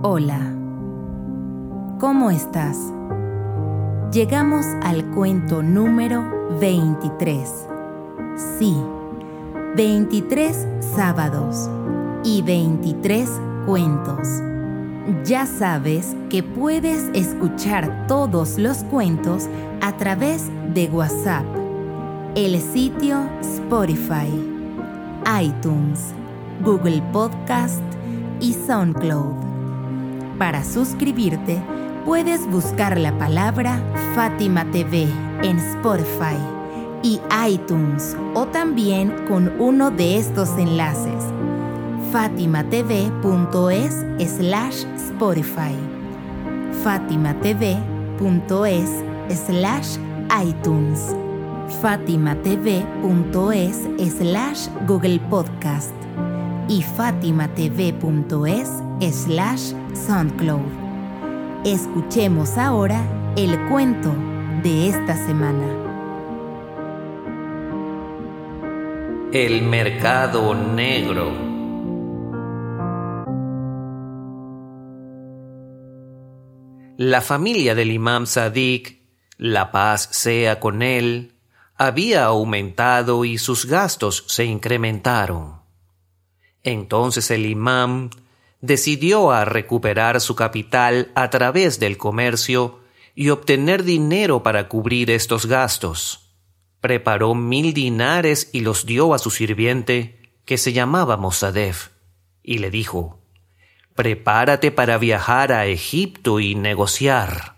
Hola, ¿cómo estás? Llegamos al cuento número 23. Sí, 23 sábados y 23 cuentos. Ya sabes que puedes escuchar todos los cuentos a través de WhatsApp, el sitio Spotify, iTunes, Google Podcast y SoundCloud. Para suscribirte, puedes buscar la palabra Fátima TV en Spotify y iTunes o también con uno de estos enlaces. Fatimatv.es slash Spotify. Fatimatv.es slash iTunes. Fatimatv.es slash Google Podcast y fatimatv.es slash SoundCloud. Escuchemos ahora el cuento de esta semana. El mercado negro. La familia del imam Sadiq, la paz sea con él, había aumentado y sus gastos se incrementaron. Entonces el imam decidió a recuperar su capital a través del comercio y obtener dinero para cubrir estos gastos. Preparó mil dinares y los dio a su sirviente, que se llamaba Mosadef, y le dijo, Prepárate para viajar a Egipto y negociar.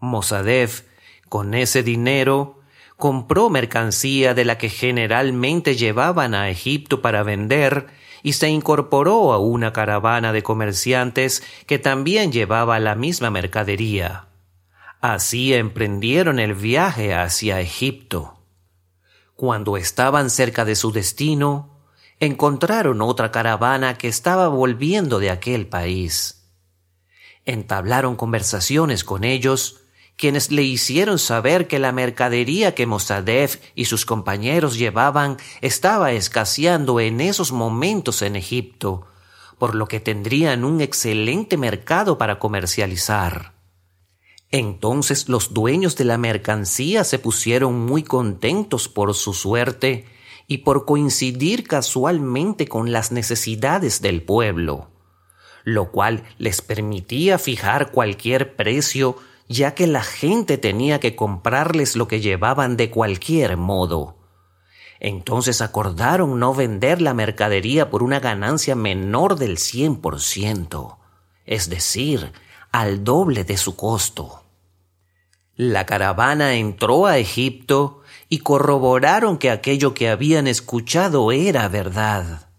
Mosadef, con ese dinero, compró mercancía de la que generalmente llevaban a Egipto para vender y se incorporó a una caravana de comerciantes que también llevaba la misma mercadería. Así emprendieron el viaje hacia Egipto. Cuando estaban cerca de su destino, encontraron otra caravana que estaba volviendo de aquel país. Entablaron conversaciones con ellos, quienes le hicieron saber que la mercadería que Mossadef y sus compañeros llevaban estaba escaseando en esos momentos en Egipto, por lo que tendrían un excelente mercado para comercializar. Entonces los dueños de la mercancía se pusieron muy contentos por su suerte y por coincidir casualmente con las necesidades del pueblo, lo cual les permitía fijar cualquier precio ya que la gente tenía que comprarles lo que llevaban de cualquier modo. Entonces acordaron no vender la mercadería por una ganancia menor del cien por ciento, es decir, al doble de su costo. La caravana entró a Egipto y corroboraron que aquello que habían escuchado era verdad.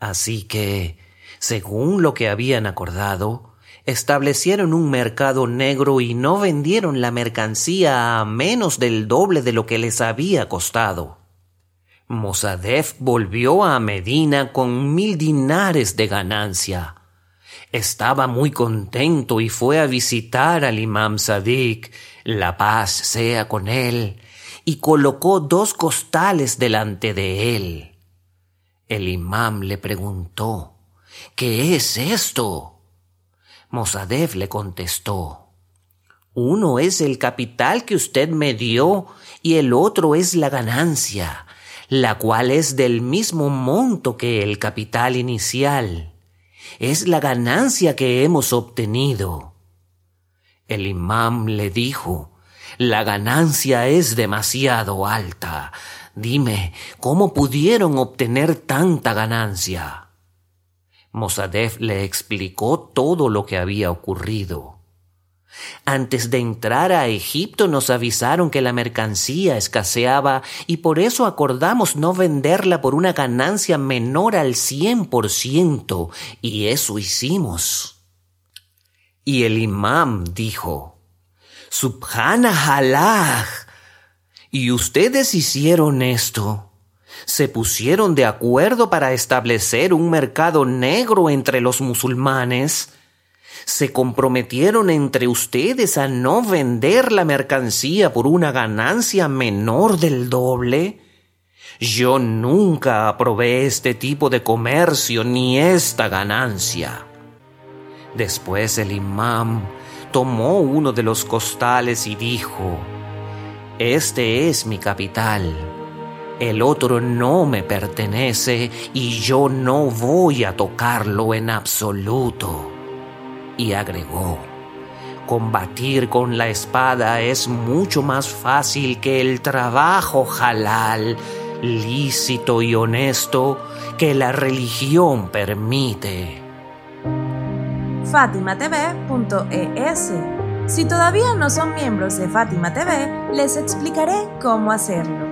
Así que, según lo que habían acordado, establecieron un mercado negro y no vendieron la mercancía a menos del doble de lo que les había costado. Mosadef volvió a Medina con mil dinares de ganancia. Estaba muy contento y fue a visitar al imam Sadiq, la paz sea con él, y colocó dos costales delante de él. El imam le preguntó, ¿Qué es esto? Mosadef le contestó, Uno es el capital que usted me dio y el otro es la ganancia, la cual es del mismo monto que el capital inicial. Es la ganancia que hemos obtenido. El imam le dijo, La ganancia es demasiado alta. Dime, ¿cómo pudieron obtener tanta ganancia? Mosadef le explicó todo lo que había ocurrido. Antes de entrar a Egipto nos avisaron que la mercancía escaseaba y por eso acordamos no venderla por una ganancia menor al cien por ciento, y eso hicimos. Y el imam dijo, Subhanallah, ¿y ustedes hicieron esto? Se pusieron de acuerdo para establecer un mercado negro entre los musulmanes, se comprometieron entre ustedes a no vender la mercancía por una ganancia menor del doble. Yo nunca aprobé este tipo de comercio ni esta ganancia. Después el imán tomó uno de los costales y dijo, Este es mi capital, el otro no me pertenece y yo no voy a tocarlo en absoluto. Y agregó, Combatir con la espada es mucho más fácil que el trabajo halal, lícito y honesto que la religión permite. FátimaTV.es Si todavía no son miembros de Fátima TV, les explicaré cómo hacerlo.